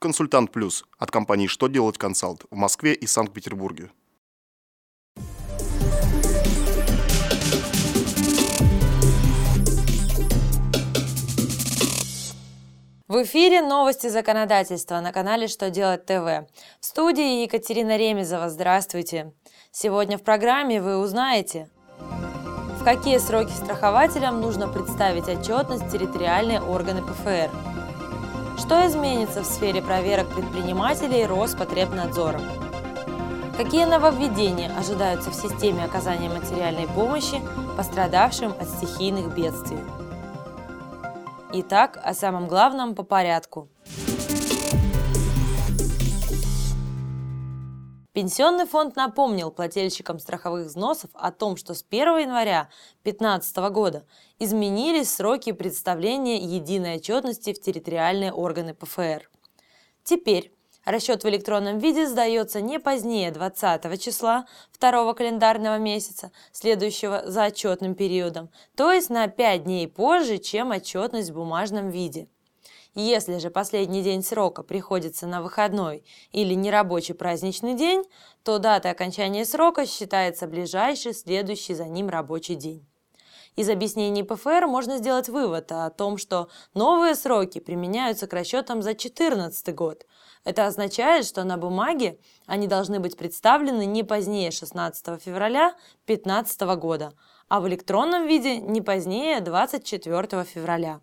Консультант Плюс от компании «Что делать консалт» в Москве и Санкт-Петербурге. В эфире новости законодательства на канале «Что делать ТВ». В студии Екатерина Ремезова. Здравствуйте. Сегодня в программе вы узнаете, в какие сроки страхователям нужно представить отчетность территориальные органы ПФР, что изменится в сфере проверок предпринимателей Роспотребнадзором, какие нововведения ожидаются в системе оказания материальной помощи пострадавшим от стихийных бедствий. Итак, о самом главном по порядку. Пенсионный фонд напомнил плательщикам страховых взносов о том, что с 1 января 2015 года изменились сроки представления единой отчетности в территориальные органы ПФР. Теперь Расчет в электронном виде сдается не позднее 20 числа второго календарного месяца, следующего за отчетным периодом, то есть на 5 дней позже, чем отчетность в бумажном виде. Если же последний день срока приходится на выходной или нерабочий праздничный день, то дата окончания срока считается ближайший следующий за ним рабочий день. Из объяснений ПФР можно сделать вывод о том, что новые сроки применяются к расчетам за 2014 год. Это означает, что на бумаге они должны быть представлены не позднее 16 февраля 2015 года, а в электронном виде не позднее 24 февраля.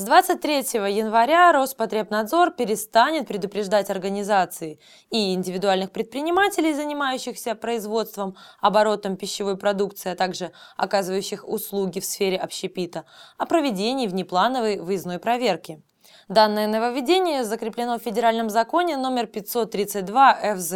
С 23 января Роспотребнадзор перестанет предупреждать организации и индивидуальных предпринимателей, занимающихся производством, оборотом пищевой продукции, а также оказывающих услуги в сфере общепита, о проведении внеплановой выездной проверки. Данное нововведение закреплено в федеральном законе номер 532 ФЗ.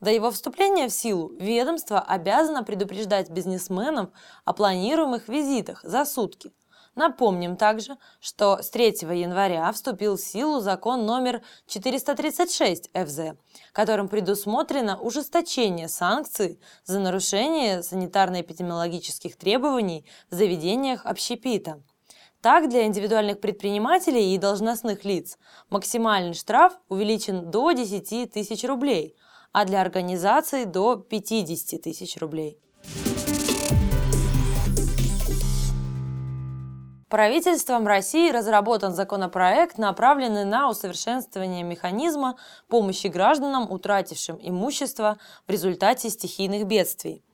До его вступления в силу ведомство обязано предупреждать бизнесменов о планируемых визитах за сутки – Напомним также, что с 3 января вступил в силу закон номер 436 ФЗ, которым предусмотрено ужесточение санкций за нарушение санитарно-эпидемиологических требований в заведениях общепита. Так, для индивидуальных предпринимателей и должностных лиц максимальный штраф увеличен до 10 тысяч рублей, а для организаций до 50 тысяч рублей. Правительством России разработан законопроект, направленный на усовершенствование механизма помощи гражданам, утратившим имущество в результате стихийных бедствий.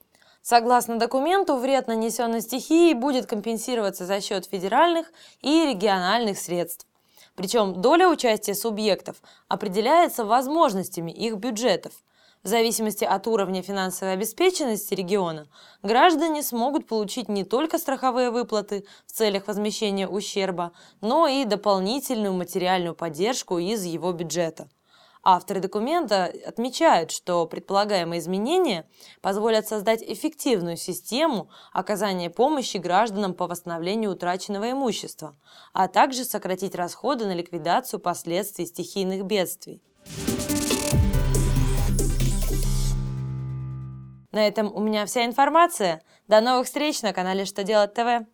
Согласно документу, вред, нанесенный стихией, будет компенсироваться за счет федеральных и региональных средств. Причем доля участия субъектов определяется возможностями их бюджетов – в зависимости от уровня финансовой обеспеченности региона, граждане смогут получить не только страховые выплаты в целях возмещения ущерба, но и дополнительную материальную поддержку из его бюджета. Авторы документа отмечают, что предполагаемые изменения позволят создать эффективную систему оказания помощи гражданам по восстановлению утраченного имущества, а также сократить расходы на ликвидацию последствий стихийных бедствий. На этом у меня вся информация. До новых встреч на канале «Что делать ТВ».